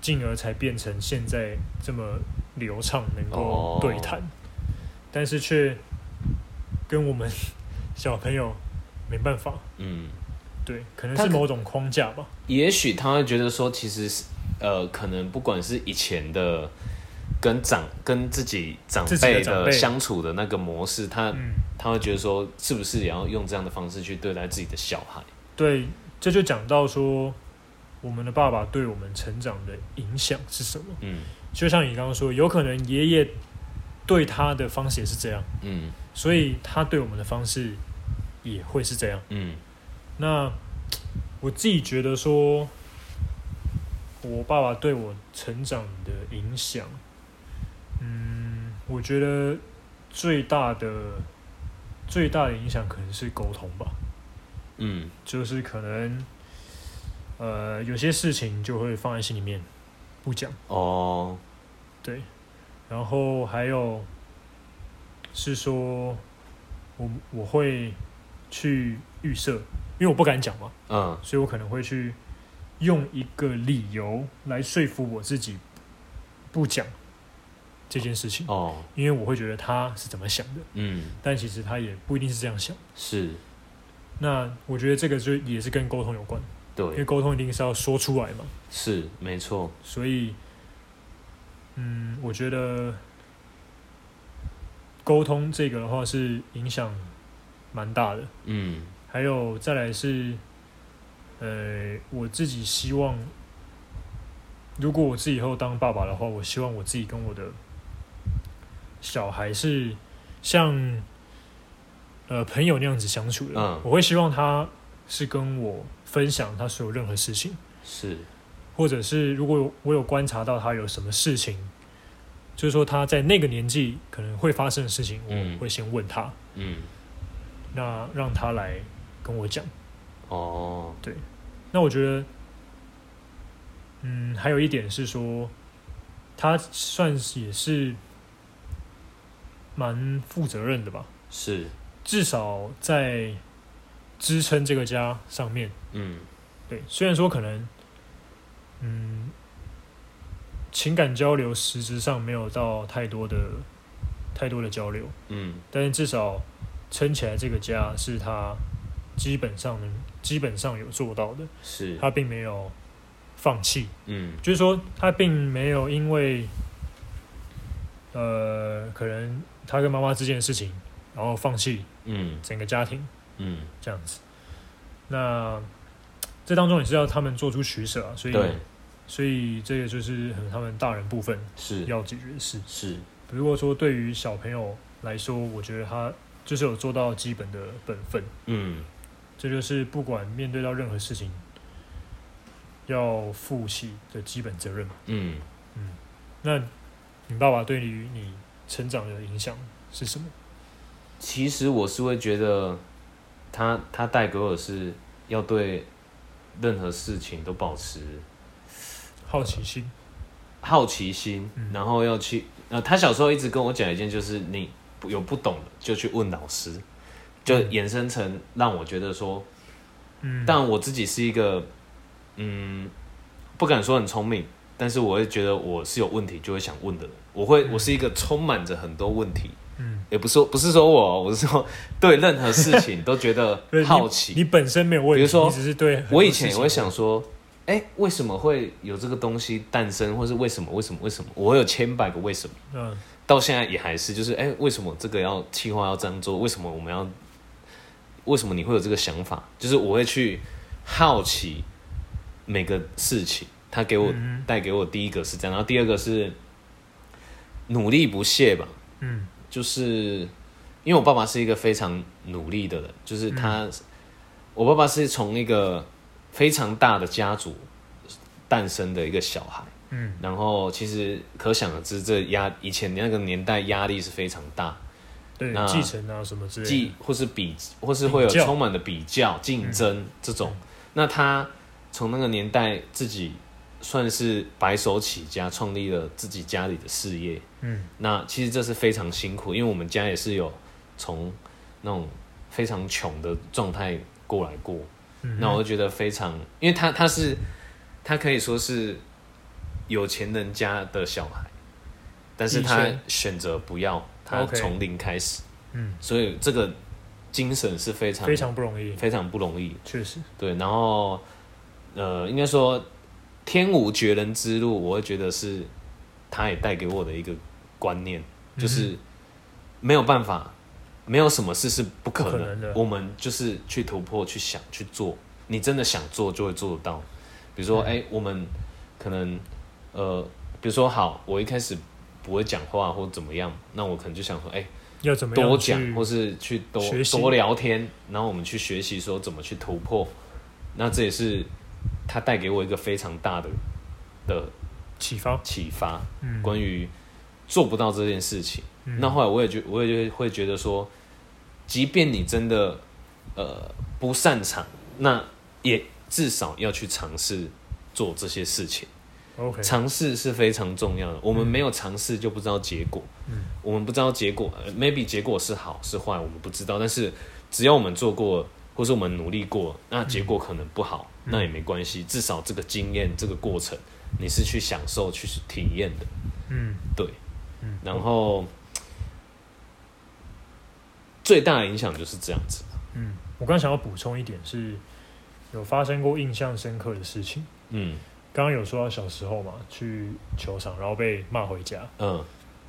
Speaker 2: 进而才变成现在这么流畅，能够
Speaker 1: 哦
Speaker 2: 对谈，但是却跟我们小朋友没办法，
Speaker 1: 嗯，
Speaker 2: 对，可能是某种框架吧，
Speaker 1: 也许他会觉得说，其实是呃，可能不管是以前的跟长跟自己长辈的相处的那个模式，他
Speaker 2: 嗯，
Speaker 1: 他会觉得说，是不是也要用这样的方式去对待自己的小孩？
Speaker 2: 对，这就讲到说，我们的爸爸对我们成长的影响是什么？
Speaker 1: 嗯
Speaker 2: 就像你刚刚说，有可能爷爷对他的方式也是这样，
Speaker 1: 嗯
Speaker 2: 所以他对我们的方式也会是这样。
Speaker 1: 嗯
Speaker 2: 那我自己觉得说，我爸爸对我成长的影响，嗯，我觉得最大的最大的影响可能是沟通吧，
Speaker 1: 嗯。
Speaker 2: 就是可能呃有些事情就会放在心里面不讲，
Speaker 1: 哦。
Speaker 2: 对，然后还有是说我我会去预设，因为我不敢讲嘛，
Speaker 1: 嗯。
Speaker 2: 所以我可能会去用一个理由来说服我自己不讲这件事情，
Speaker 1: 哦。
Speaker 2: 因为我会觉得他是怎么想的，
Speaker 1: 嗯。
Speaker 2: 但其实他也不一定是这样想。
Speaker 1: 是
Speaker 2: 那我觉得这个就也是跟沟通有关，因为
Speaker 1: 对
Speaker 2: 沟通一定是要说出来嘛，
Speaker 1: 是没错。
Speaker 2: 所以，嗯，我觉得沟通这个的话是影响蛮大的。
Speaker 1: 嗯。
Speaker 2: 还有再来是，呃，我自己希望，如果我自己以后当爸爸的话，我希望我自己跟我的小孩是像呃朋友那样子相处的。
Speaker 1: 嗯。
Speaker 2: 我会希望他是跟我分享他所有任何事情，
Speaker 1: 是。
Speaker 2: 或者是如果有我有观察到他有什么事情，就是说他在那个年纪可能会发生的事情，
Speaker 1: 嗯。
Speaker 2: 我会先问他，
Speaker 1: 嗯。
Speaker 2: 那让他来跟我讲。
Speaker 1: 哦。
Speaker 2: 那我觉得，嗯，还有一点是说，他算是也是蛮负责任的吧，
Speaker 1: 是
Speaker 2: 至少在支撑这个家上面，
Speaker 1: 嗯。
Speaker 2: 对，虽然说可能，嗯，情感交流实质上没有到太多的太多的交流，
Speaker 1: 嗯。
Speaker 2: 但是至少撑起来这个家是他基本上能基本上有做到的，
Speaker 1: 是，
Speaker 2: 他并没有放弃，
Speaker 1: 嗯。
Speaker 2: 就是说他并没有因为呃可能他跟妈妈之间的事情，然后放弃
Speaker 1: 嗯。
Speaker 2: 整个家庭
Speaker 1: 嗯，
Speaker 2: 这样子。那这当中也是要他们做出取舍啊，所以
Speaker 1: 对，
Speaker 2: 所以这个就是很他们大人部分
Speaker 1: 是。
Speaker 2: 要解决的事。
Speaker 1: 是，
Speaker 2: 如果说对于小朋友来说，我觉得他就是有做到基本的本分，
Speaker 1: 嗯。
Speaker 2: 这就是不管面对到任何事情，要负起的基本责任。
Speaker 1: 嗯，
Speaker 2: 那你爸爸对于你成长的影响是什么？
Speaker 1: 其实我是会觉得他他带给我的是要对任何事情都保持
Speaker 2: 好奇心。
Speaker 1: 好奇心，
Speaker 2: 嗯。
Speaker 1: 然后要去呃，他小时候一直跟我讲一件，就是你有不懂的就去问老师，就
Speaker 2: 嗯
Speaker 1: 衍生成让我觉得说，
Speaker 2: 嗯，
Speaker 1: 但我自己是一个嗯，不敢说很聪明，但是我会觉得我是有问题就会想问的人，我会
Speaker 2: 嗯。
Speaker 1: 我是一个充满着很多问题，
Speaker 2: 嗯，
Speaker 1: 也不是说不是说我，我是说对任何事情都觉得 好奇，
Speaker 2: 你本身没有问题，
Speaker 1: 比如说
Speaker 2: 只是对
Speaker 1: 我以前也会想说，哎、为什么会有这个东西诞生，或是为什么为什么为什么？我会有千百个为什么，
Speaker 2: 嗯
Speaker 1: 到现在也还是，就是哎、为什么这个要计划要这样做？为什么我们要？为什么你会有这个想法？就是我会去好奇每个事情，他给我
Speaker 2: 嗯
Speaker 1: 带给我第一个是这样，然后第二个是努力不懈吧，
Speaker 2: 嗯
Speaker 1: 就是因为我爸爸是一个非常努力的人，就是他，我爸爸是从一个非常大的家族诞生的一个小孩，
Speaker 2: 嗯。
Speaker 1: 然后其实可想而知，这压以前那个年代压力是非常大，
Speaker 2: 对
Speaker 1: 那
Speaker 2: 继承啊什么之类
Speaker 1: 既
Speaker 2: 的，
Speaker 1: 或是比，或是会有充满的比较、竞争这种。那他从那个年代自己算是白手起家，创立了自己家里的事业。
Speaker 2: 嗯。
Speaker 1: 那其实这是非常辛苦，因为我们家也是有从那种非常穷的状态过来过。
Speaker 2: 嗯，
Speaker 1: 那我就觉得非常，因为他他是他可以说是有钱人家的小孩，但是他选择不要，他从零开始，
Speaker 2: 嗯。
Speaker 1: 所以这个精神是非常
Speaker 2: 非常不容易，
Speaker 1: 非常不容易。
Speaker 2: 确实，
Speaker 1: 对，然后呃，应该说天无绝人之路，我会觉得是他也带给我的一个观念，就是没有办法，没有什么事是不可能，
Speaker 2: 不可能的
Speaker 1: 我们就是去突破、去想、去做。你真的想做，就会做得到。比如说，
Speaker 2: 嗯
Speaker 1: 哎、我们可能呃，比如说好，我一开始不会讲话或怎么样，那我可能就想说，哎、
Speaker 2: 要怎么样
Speaker 1: 多
Speaker 2: 去
Speaker 1: 讲，或是去多
Speaker 2: 学习
Speaker 1: 多聊天，然后我们去学习说怎么去突破。那这也是他带给我一个非常大的的
Speaker 2: 启发，
Speaker 1: 启发，
Speaker 2: 嗯，
Speaker 1: 关于做不到这件事情。
Speaker 2: 嗯
Speaker 1: 那后来我也觉，我也就会觉得说，即便你真的呃不擅长，那也至少要去尝试做这些事情。尝试是非常重要的，我们没有尝试就不知道结果。
Speaker 2: 嗯
Speaker 1: 我们不知道结果、呃、，maybe 结果是好是坏，我们不知道。但是只要我们做过，或是我们努力过，那结果可能不好，
Speaker 2: 嗯
Speaker 1: 那也没关系。至少这个经验、这个过程，你是去享受、去体验的。
Speaker 2: 嗯
Speaker 1: 对，
Speaker 2: 嗯，
Speaker 1: 然后最大的影响就是这样子。
Speaker 2: 嗯，我刚想要补充一点是，有发生过印象深刻的事情。
Speaker 1: 嗯
Speaker 2: 刚刚有说到小时候嘛，去球场然后被骂回家。
Speaker 1: 嗯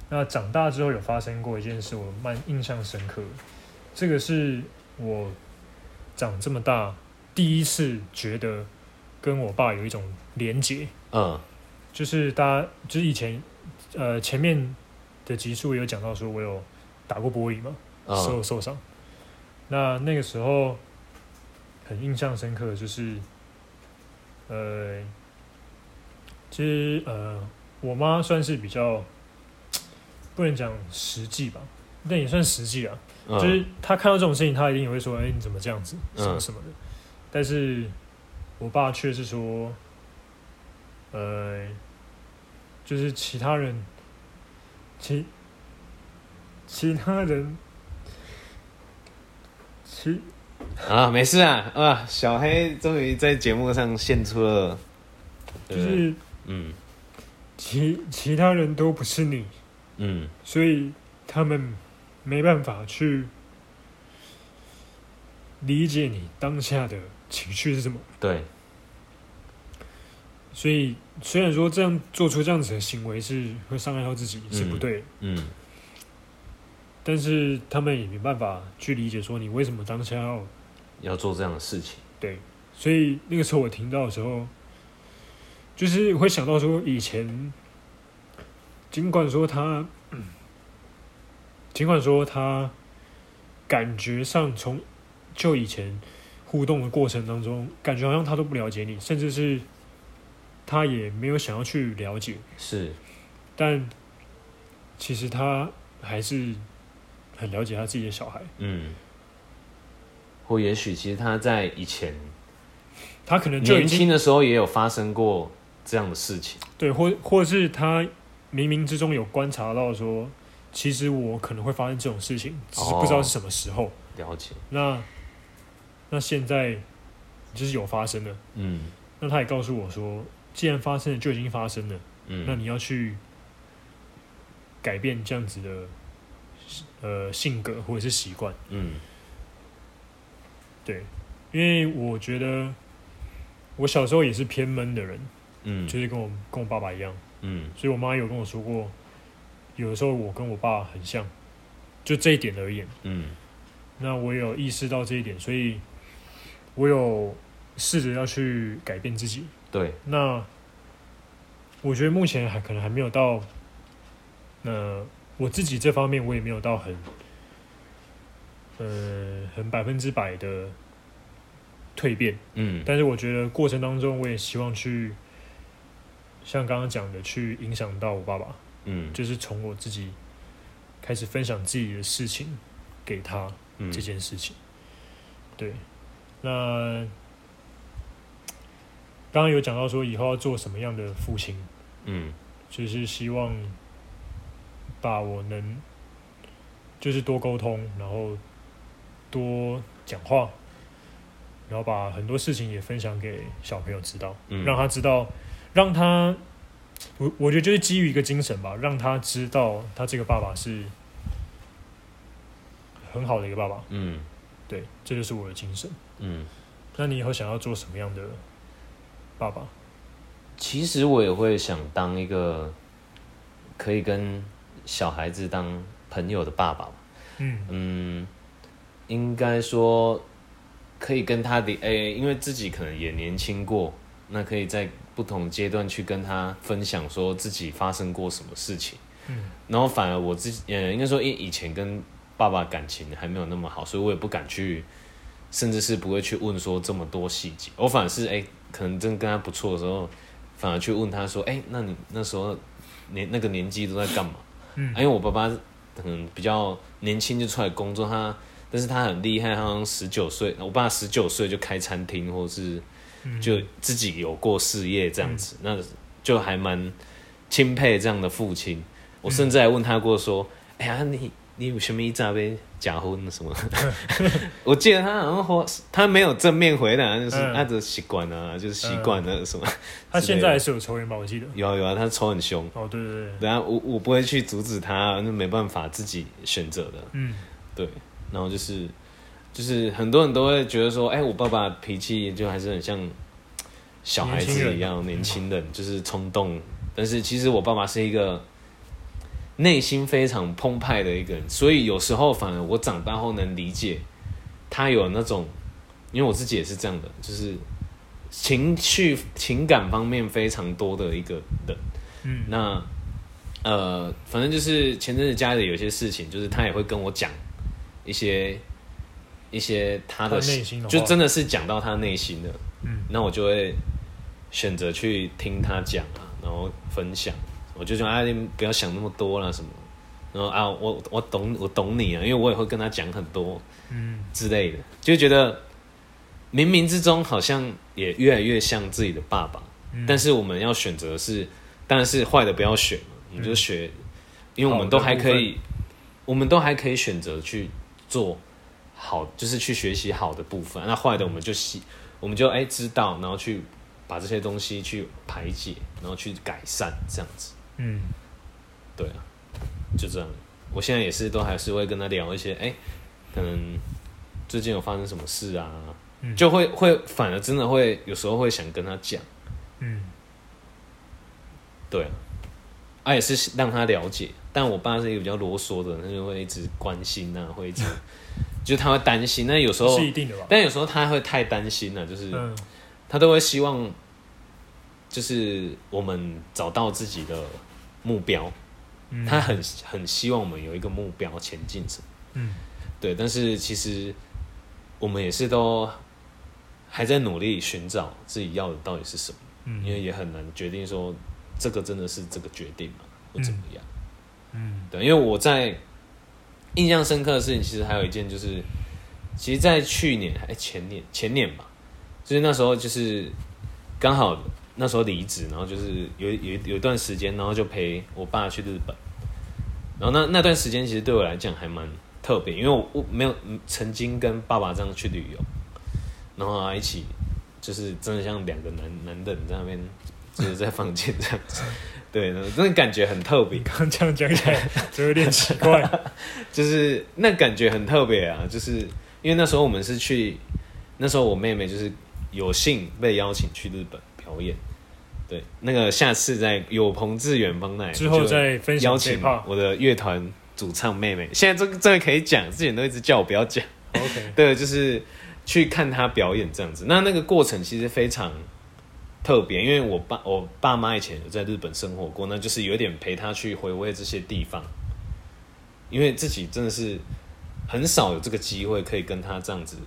Speaker 2: 那长大之后有发生过一件事，我蛮印象深刻。这个是我长这么大第一次觉得跟我爸有一种连结，
Speaker 1: 嗯
Speaker 2: 就是大家就是以前呃前面的集数有讲到说我有打过玻璃嘛，手
Speaker 1: 嗯
Speaker 2: 有受伤。那那个时候很印象深刻，的就是呃，其实呃，我妈算是比较不能讲实际吧，但也算实际啊。
Speaker 1: 嗯，
Speaker 2: 就是她看到这种事情，她一定也会说：“哎、你怎么这样子？
Speaker 1: 嗯
Speaker 2: 什么什么的。但是我爸却是说，呃，就是其他人，其其他人，其
Speaker 1: 啊，没事啊啊！小黑终于在节目上献出了？
Speaker 2: 就是
Speaker 1: 嗯
Speaker 2: 其其他人都不是你，
Speaker 1: 嗯
Speaker 2: 所以他们没办法去理解你当下的情绪是什么。
Speaker 1: 对，
Speaker 2: 所以虽然说这样做出这样子的行为是会伤害到自己是不对的，
Speaker 1: 嗯
Speaker 2: 但是他们也没办法去理解说你为什么当下要
Speaker 1: 要做这样的事情。
Speaker 2: 对。所以那个时候我听到的时候，就是会想到说以前，尽管说他，尽管说他感觉上从就以前互动的过程当中，感觉好像他都不了解你，甚至是他也没有想要去了解，
Speaker 1: 是，
Speaker 2: 但其实他还是很了解他自己的小孩，
Speaker 1: 嗯，或也许其实他在以前
Speaker 2: 他可能就
Speaker 1: 年轻的时候也有发生过这样的事情。
Speaker 2: 对，或或是他冥冥之中有观察到说，其实我可能会发生这种事情，只是不知道是什么时候。
Speaker 1: 了解，
Speaker 2: 那那现在就是有发生了，
Speaker 1: 嗯。
Speaker 2: 那他也告诉我说，既然发生了，就已经发生了，
Speaker 1: 嗯，
Speaker 2: 那你要去改变这样子的呃性格或者是习惯。
Speaker 1: 嗯
Speaker 2: 对，因为我觉得我小时候也是偏闷的人，
Speaker 1: 嗯
Speaker 2: 就是跟我跟我爸爸一样。
Speaker 1: 嗯
Speaker 2: 所以我妈有跟我说过，有的时候我跟我爸很像，就这一点而言。
Speaker 1: 嗯
Speaker 2: 那我有意识到这一点，所以我有试着要去改变自己。
Speaker 1: 对，
Speaker 2: 那我觉得目前还可能还没有到，那我自己这方面我也没有到很，呃，很百分之百的蜕变。
Speaker 1: 嗯
Speaker 2: 但是我觉得过程当中，我也希望去，像刚刚讲的，去影响到我爸爸。
Speaker 1: 嗯
Speaker 2: 就是从我自己开始分享自己的事情给他
Speaker 1: 嗯
Speaker 2: 这件事情。对，那刚刚有讲到说以后要做什么样的父亲，
Speaker 1: 嗯
Speaker 2: 就是希望把我能就是多沟通，然后多讲话，然后把很多事情也分享给小朋友知道。
Speaker 1: 嗯，
Speaker 2: 让他知道，让他，我我觉得就是基于一个精神吧，让他知道他这个爸爸是很好的一个爸爸。
Speaker 1: 嗯
Speaker 2: 对，这就是我的精神。
Speaker 1: 嗯，
Speaker 2: 那你以后想要做什么样的爸爸？
Speaker 1: 其实我也会想当一个可以跟小孩子当朋友的爸爸。
Speaker 2: 嗯
Speaker 1: 嗯，应该说可以跟他的诶、因为自己可能也年轻过，那可以在不同阶段去跟他分享说自己发生过什么事情。
Speaker 2: 嗯
Speaker 1: 然后反而我自己，呃，应该说，因为以前跟爸爸感情还没有那么好，所以我也不敢去，甚至是不会去问说这么多细节。我反而是，哎、可能真跟他不错的时候，反而去问他说，哎、那你那时候年那个年纪都在干嘛？
Speaker 2: 嗯
Speaker 1: 啊因为我爸爸可能比较年轻就出来工作，他但是他很厉害，他好像十九岁，我爸十九岁就开餐厅，或是
Speaker 2: 嗯，
Speaker 1: 就自己有过事业这样子，那就还蛮钦佩这样的父亲。我甚至还问他过说：“哎呀，你你有什么一早被假婚什么？” 我记得他好像说他没有正面回答，就是
Speaker 2: 嗯
Speaker 1: 按着习惯啊，就是习惯了什么。
Speaker 2: 他现在还是有抽烟吧？我记得。
Speaker 1: 有啊有啊，他抽很凶。
Speaker 2: 哦，对对对，
Speaker 1: 等下我我不会去阻止他，那没办法自己选择的。
Speaker 2: 嗯
Speaker 1: 对，然后就是就是很多人都会觉得说，哎、我爸爸脾气就还是很像小孩子一样，年
Speaker 2: 年
Speaker 1: 轻人就是冲动。但是其实我爸爸是一个内心非常澎湃的一个人，所以有时候反而我长大后能理解他有那种，因为我自己也是这样的，就是情绪情感方面非常多的一个人。
Speaker 2: 嗯，
Speaker 1: 那呃，反正就是前阵子家里有些事情，就是他也会跟我讲一些一些他的
Speaker 2: 内心的
Speaker 1: 就真的是讲到他内心的，
Speaker 2: 嗯。
Speaker 1: 那我就会选择去听他讲啊，然后分享，我就说啊，你不要想那么多了什么，然后啊，我我懂我懂你啊，因为我也会跟他讲很多
Speaker 2: 嗯
Speaker 1: 之类的，就觉得冥冥之中好像也越来越像自己的爸爸。
Speaker 2: 嗯，
Speaker 1: 但是我们要选择的是，当然是坏的不要选嘛，我们就学，因为我们都还可以，我们都还可以选择去做好，就是去学习好的部分。那坏的我们就习，我们就哎、知道，然后去把这些东西去排解，然后去改善，这样子。
Speaker 2: 嗯
Speaker 1: 对啊，就这样。我现在也是都还是会跟他聊一些，哎、可能最近有发生什么事啊，
Speaker 2: 嗯
Speaker 1: 就会会反而真的会有时候会想跟他讲，
Speaker 2: 嗯
Speaker 1: 对啊，啊也是让他了解。但我爸是一个比较啰嗦的，他就会一直关心啊，会一直，就他会担心。那有时候
Speaker 2: 是，一定的吧？
Speaker 1: 但有时候他会太担心了、就是
Speaker 2: 嗯
Speaker 1: 他都会希望，就是我们找到自己的目标，
Speaker 2: 嗯，
Speaker 1: 他很很希望我们有一个目标前进什么。
Speaker 2: 嗯。
Speaker 1: 对，但是其实我们也是都还在努力寻找自己要的到底是什么，因为
Speaker 2: 嗯
Speaker 1: 也很难决定说这个真的是这个决定吗，或怎么样。
Speaker 2: 嗯。
Speaker 1: 对，因为我在印象深刻的事情，其实还有一件就是，其实，在去年还前年前年吧，就是那时候就是刚好那时候离职，然后就是有有有段时间，然后就陪我爸去日本，然后那那段时间其实对我来讲还蛮特别，因为我我没有曾经跟爸爸这样去旅游，然后一起就是真的像两个男男人在那边就是在房间这样子，对，那感觉很特别。
Speaker 2: 刚这样讲起来，就有点奇怪。
Speaker 1: 就是那感觉很特别啊，就是因为那时候我们是去，那时候我妹妹就是有幸被邀请去日本表演，对，那个下次在有朋自远方来
Speaker 2: 之后再分享
Speaker 1: 邀请我的乐团主唱妹妹，现在这个这个可以讲，之前都一直叫我不要讲
Speaker 2: ，OK，
Speaker 1: 对，就是去看她表演这样子，那那个过程其实非常。特别，因为我爸我爸妈以前有在日本生活过，那就是有点陪他去回味这些地方，因为自己真的是很少有这个机会可以跟他这样子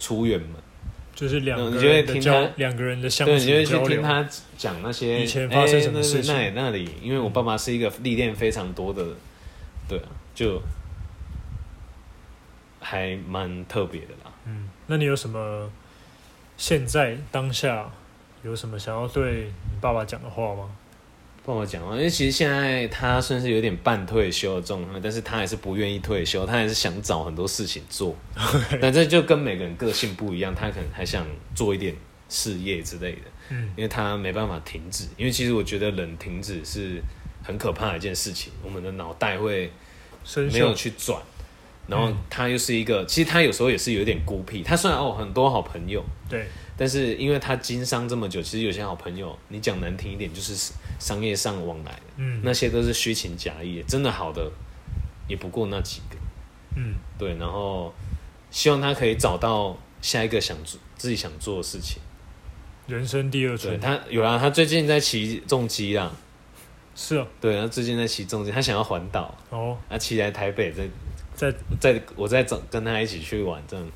Speaker 1: 出远门，
Speaker 2: 就是两
Speaker 1: 你就会
Speaker 2: 人的交
Speaker 1: 听他，
Speaker 2: 两个人的相处对，
Speaker 1: 你就会去。听他讲那些
Speaker 2: 以前发生什么
Speaker 1: 哎
Speaker 2: 事情
Speaker 1: 那那那里，因为我爸爸是一个历练非常多的，对啊，就还蛮特别的啦。
Speaker 2: 嗯，那你有什么现在当下有什么想要对你爸爸讲的话吗？
Speaker 1: 帮我讲哦，因为其实现在他算是有点半退休的状态，但是他还是不愿意退休，他还是想找很多事情做。但这就跟每个人个性不一样，他可能还想做一点事业之类的，
Speaker 2: 嗯
Speaker 1: 因为他没办法停止。因为其实我觉得人停止是很可怕的一件事情，我们的脑袋会
Speaker 2: 生
Speaker 1: 没有。去转，然后
Speaker 2: 嗯
Speaker 1: 他又是一个，其实他有时候也是有点孤僻。他虽然哦很多好朋友，
Speaker 2: 对，
Speaker 1: 但是因为他经商这么久，其实有些好朋友，你讲难听一点，就是商业上往来的。
Speaker 2: 嗯，
Speaker 1: 那些都是虚情假意，真的好的也不过那几个。
Speaker 2: 嗯
Speaker 1: 对，然后希望他可以找到下一个想做自己想做的事情。
Speaker 2: 人生第二
Speaker 1: 对
Speaker 2: 春
Speaker 1: 他有啦，他最近在骑重机啦。
Speaker 2: 是啊，
Speaker 1: 对，他最近在骑重机，他想要环岛，
Speaker 2: 哦，
Speaker 1: 他骑来台北，再
Speaker 2: 在
Speaker 1: 再我再找跟他一起去玩这样。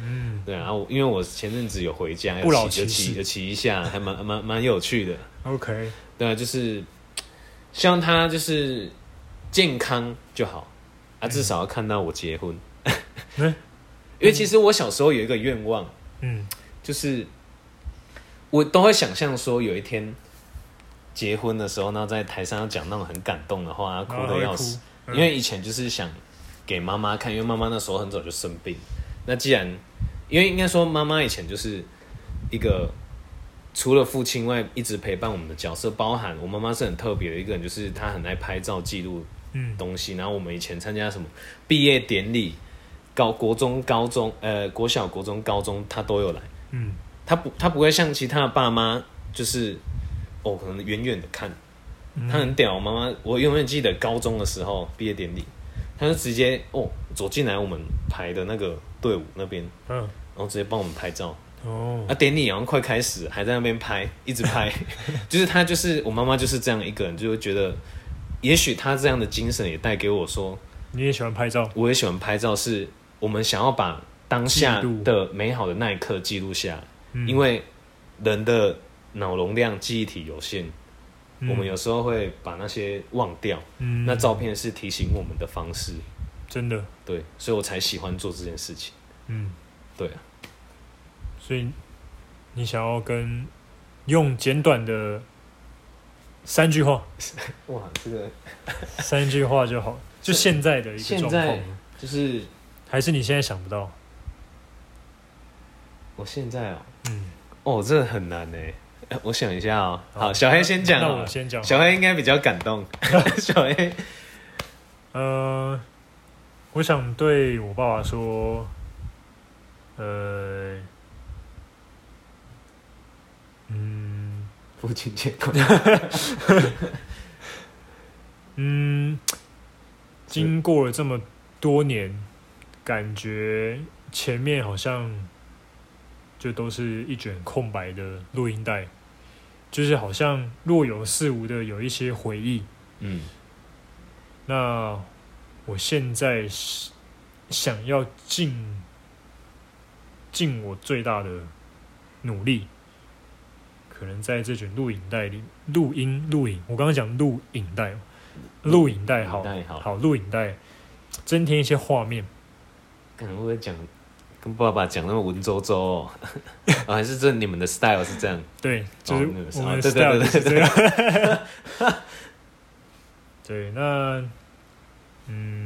Speaker 2: 嗯
Speaker 1: 对啊，因为我前阵子有回家，
Speaker 2: 不老
Speaker 1: 有骑有
Speaker 2: 骑
Speaker 1: 骑有骑一下，还蛮蛮蛮有趣的。
Speaker 2: OK，
Speaker 1: 对啊，就是希望他就是健康就好啊，至少要看到我结婚。
Speaker 2: 嗯
Speaker 1: 因为其实我小时候有一个愿望，
Speaker 2: 嗯
Speaker 1: 就是我都会想象说有一天结婚的时候，然后在台上要讲那种很感动的话，哭的要死。
Speaker 2: 嗯
Speaker 1: 因为以前就是想给妈妈看，因为妈妈那时候很早就生病。那既然，因为应该说妈妈以前就是一个除了父亲外一直陪伴我们的角色，包含我妈妈是很特别的一个人，就是她很爱拍照记录
Speaker 2: 嗯
Speaker 1: 东西。然后我们以前参加什么毕业典礼、高国中、高中，呃，国小、国中、高中，她都有来。
Speaker 2: 嗯
Speaker 1: 她不，她不会像其他的爸妈，就是哦，可能远远的看。
Speaker 2: 嗯
Speaker 1: 他很屌，妈妈我永远记得高中的时候毕业典礼，他就直接哦走进来我们排的那个队伍那边，
Speaker 2: 嗯。
Speaker 1: 然后直接帮我们拍照。
Speaker 2: 哦。
Speaker 1: 啊，典礼好像快开始，还在那边拍，一直拍，就是他就是我妈妈就是这样一个人，就会觉得，也许他这样的精神也带给我说，
Speaker 2: 你也喜欢拍照？
Speaker 1: 我也喜欢拍照，是我们想要把当下的美好的那一刻记录下来，
Speaker 2: 嗯。
Speaker 1: 因为人的脑容量、记忆体有限，我们有时候会把那些忘掉。
Speaker 2: 嗯。
Speaker 1: 那照片是提醒我们的方式，
Speaker 2: 真的
Speaker 1: 对，所以我才喜欢做这件事情。
Speaker 2: 嗯，
Speaker 1: 对啊，
Speaker 2: 所以你想要跟用简短的三句话，
Speaker 1: 哇，这个
Speaker 2: 三句话就好，就现在的一个
Speaker 1: 现在
Speaker 2: 状况，
Speaker 1: 就是
Speaker 2: 还是你现在想不到？
Speaker 1: 我现在哦，
Speaker 2: 嗯，
Speaker 1: 哦，这个很难呢。我想一下啊。
Speaker 2: 好
Speaker 1: 好，小黑先讲
Speaker 2: 那
Speaker 1: 哦。
Speaker 2: 我先讲。
Speaker 1: 小黑应该比较感动。小黑，
Speaker 2: 呃，我想对我爸爸说，呃，嗯
Speaker 1: 父亲节快乐
Speaker 2: 嗯，经过了这么多年，感觉前面好像就都是一卷空白的录音带，就是好像若有似无的有一些回忆。
Speaker 1: 嗯
Speaker 2: 那我现在是想要尽尽我最大的努力，可能在这卷录影带里录音录影，我刚刚讲录影带，录影带好
Speaker 1: 好
Speaker 2: 好录影带，增添一些画面。
Speaker 1: 可能会讲跟爸爸讲那么文绉绉哦？哦还是这你们的 style 是这样？
Speaker 2: 对，就是我们的 style 是这样。对，那嗯，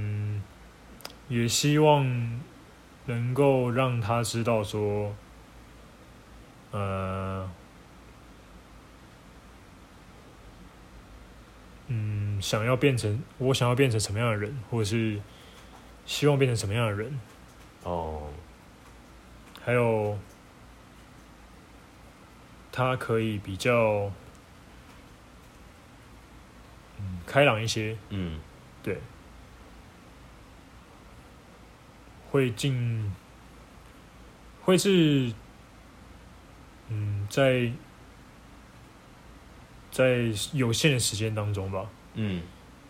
Speaker 2: 也希望能够让他知道说，呃，嗯，想要变成我想要变成什么样的人，或者是希望变成什么样的人，
Speaker 1: 哦，
Speaker 2: 还有他可以比较嗯开朗一些，
Speaker 1: 嗯。
Speaker 2: 对，会进会是嗯在在有限的时间当中吧，
Speaker 1: 嗯。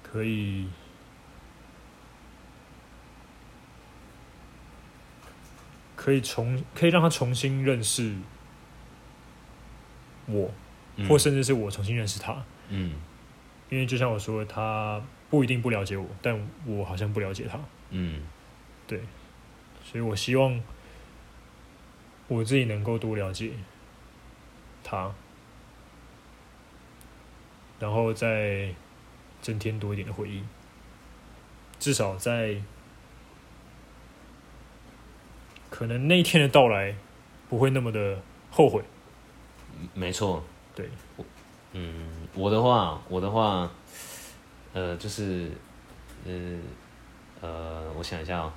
Speaker 2: 可以可以重可以让他重新认识我，
Speaker 1: 嗯。
Speaker 2: 或甚至是我重新认识他。
Speaker 1: 嗯。
Speaker 2: 因为就像我说的，他不一定不了解我，但我好像不了解他，
Speaker 1: 嗯
Speaker 2: 所以我希望我自己能够多了解他，然后再增添多一点的回忆，至少在可能那一天的到来不会那么的后悔。
Speaker 1: 没错。
Speaker 2: 对，
Speaker 1: 嗯，我的话，我的话，呃，就是，呃，呃，我想一下哦，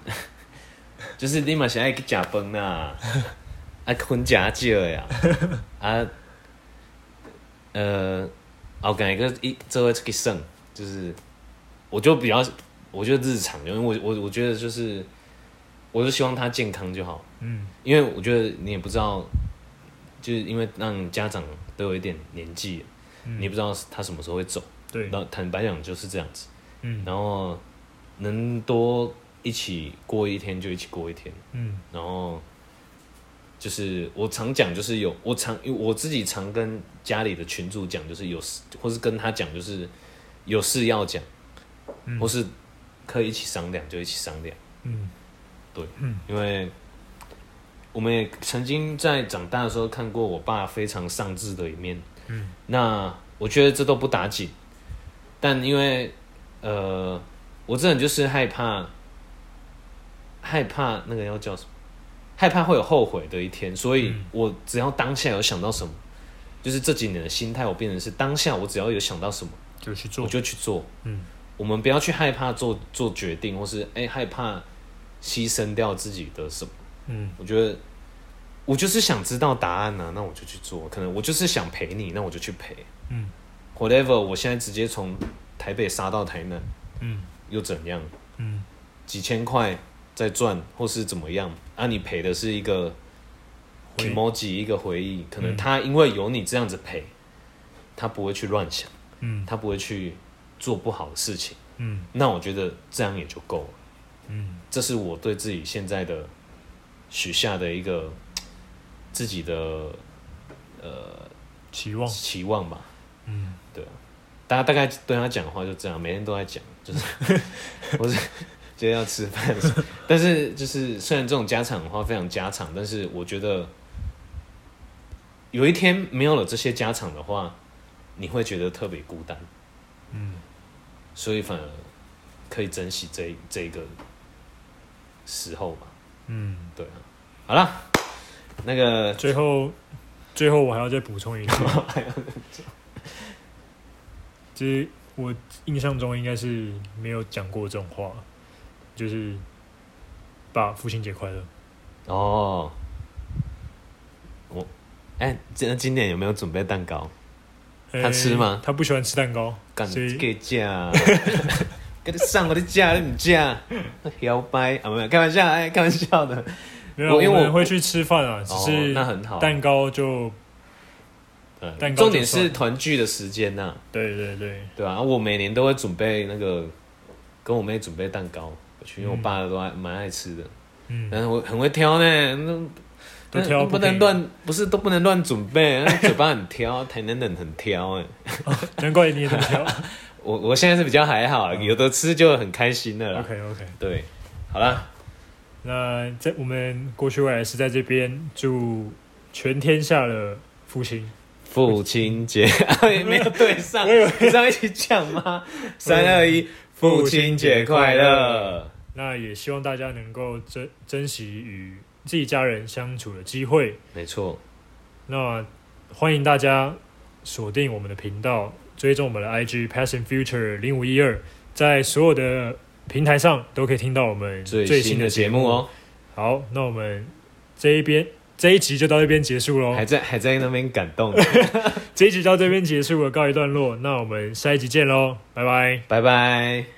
Speaker 1: 就是你嘛是爱去食饭啦，啊困食少呀，啊，呃，后感一个一这会出去省，就是，我就比较，我觉得日常，因为我我我觉得就是，我就希望他健康就好，
Speaker 2: 嗯。
Speaker 1: 因为我觉得你也不知道，就是因为让家长都有一点年纪你不知道他什么时候会走。
Speaker 2: 对，
Speaker 1: 然后坦白讲就是这样子，
Speaker 2: 嗯。
Speaker 1: 然后能多一起过一天就一起过一天，
Speaker 2: 嗯。
Speaker 1: 然后就是我常讲，就是有我常因为我自己常跟家里的群主讲，就是有事，或是跟他讲，就是有事要讲，
Speaker 2: 嗯。
Speaker 1: 或是可以一起商量就一起商量，
Speaker 2: 嗯。
Speaker 1: 因为我们也曾经在长大的时候看过我爸非常丧志的一面，
Speaker 2: 嗯。
Speaker 1: 那我觉得这都不打紧，但因为呃，我这人就是害怕，害怕那个要叫什么？害怕会有后悔的一天，所以
Speaker 2: 嗯
Speaker 1: 我只要当下有想到什么，就是这几年的心态，我变成是当下我只要有想到什么，
Speaker 2: 就去做
Speaker 1: 我，就去做。
Speaker 2: 嗯
Speaker 1: 我们不要去害怕做做决定，或是哎、害怕牺牲掉自己的什么。
Speaker 2: 嗯
Speaker 1: 我觉得我就是想知道答案啊，那我就去做。可能我就是想陪你，那我就去陪。
Speaker 2: 嗯
Speaker 1: whatever，我现在直接从台北杀到台南，
Speaker 2: 嗯
Speaker 1: 又怎样？
Speaker 2: 嗯
Speaker 1: 几千块再赚，或是怎么样？啊，你赔的是一个 emoji，一个回忆。可能
Speaker 2: 嗯
Speaker 1: 他因为有你这样子赔，他不会去乱想，
Speaker 2: 嗯
Speaker 1: 他不会去做不好的事情。
Speaker 2: 嗯
Speaker 1: 那我觉得这样也就够了。
Speaker 2: 嗯
Speaker 1: 这是我对自己现在的许下的一个自己的呃
Speaker 2: 期望，
Speaker 1: 期望吧。
Speaker 2: 嗯
Speaker 1: 对啊，大家大概对他讲话就这样，每天都在讲，就是 我是今天要吃饭，但是就是虽然这种家常的话非常家常，但是我觉得有一天没有了这些家常的话，你会觉得特别孤单，
Speaker 2: 嗯
Speaker 1: 所以反而可以珍惜这这一个时候吧。
Speaker 2: 嗯。
Speaker 1: 对啊，好了，那个
Speaker 2: 最后最后我还要再补充一个，就是我印象中应该是没有讲过这种话，就是爸父亲节快乐。
Speaker 1: 哦，我哎，这今年有没有准备蛋糕？他吃吗
Speaker 2: 他不喜欢吃蛋糕，
Speaker 1: 干给价，给你上我的价，你唔价，摇摆啊，没有开玩笑，哎，开玩笑的。
Speaker 2: 没有，
Speaker 1: 我因为我
Speaker 2: 我们会去吃饭啊，只
Speaker 1: 哦，
Speaker 2: 是
Speaker 1: 那很好。
Speaker 2: 蛋糕就
Speaker 1: 对
Speaker 2: 蛋糕
Speaker 1: 重点是团聚的时间呐、
Speaker 2: 对对对，
Speaker 1: 对啊，我每年都会准备那个跟我妹准备蛋糕回去，因为我爸都爱蛮爱吃的，
Speaker 2: 嗯，
Speaker 1: 但是我很会挑呢，那
Speaker 2: 都挑
Speaker 1: 不
Speaker 2: 不
Speaker 1: 能乱，不是都不能乱准备，嘴巴很挑，台南人很挑哎。
Speaker 2: 难怪你也这么挑。
Speaker 1: 我我现在是比较还好，有的吃就很开心的了。
Speaker 2: OK OK，
Speaker 1: 对，好啦，
Speaker 2: 那在我们过去未来是在这边祝全天下的父亲，
Speaker 1: 父亲节 没有对上，
Speaker 2: 我以为
Speaker 1: 不是要一起讲吗？三二一，父亲节快乐！
Speaker 2: 那也希望大家能够珍珍惜与自己家人相处的机会。
Speaker 1: 没错，
Speaker 2: 那欢迎大家锁定我们的频道，追踪我们的 IG Passion Future 零五一二，在所有的平台上都可以听到我们
Speaker 1: 最新的节目哦，
Speaker 2: 好，那我们这一边这一集就到这边结束喽
Speaker 1: 还。在还在那边感动，
Speaker 2: 这一集到这边结束了，告一段落。那我们下一集见喽，拜拜。
Speaker 1: 拜拜。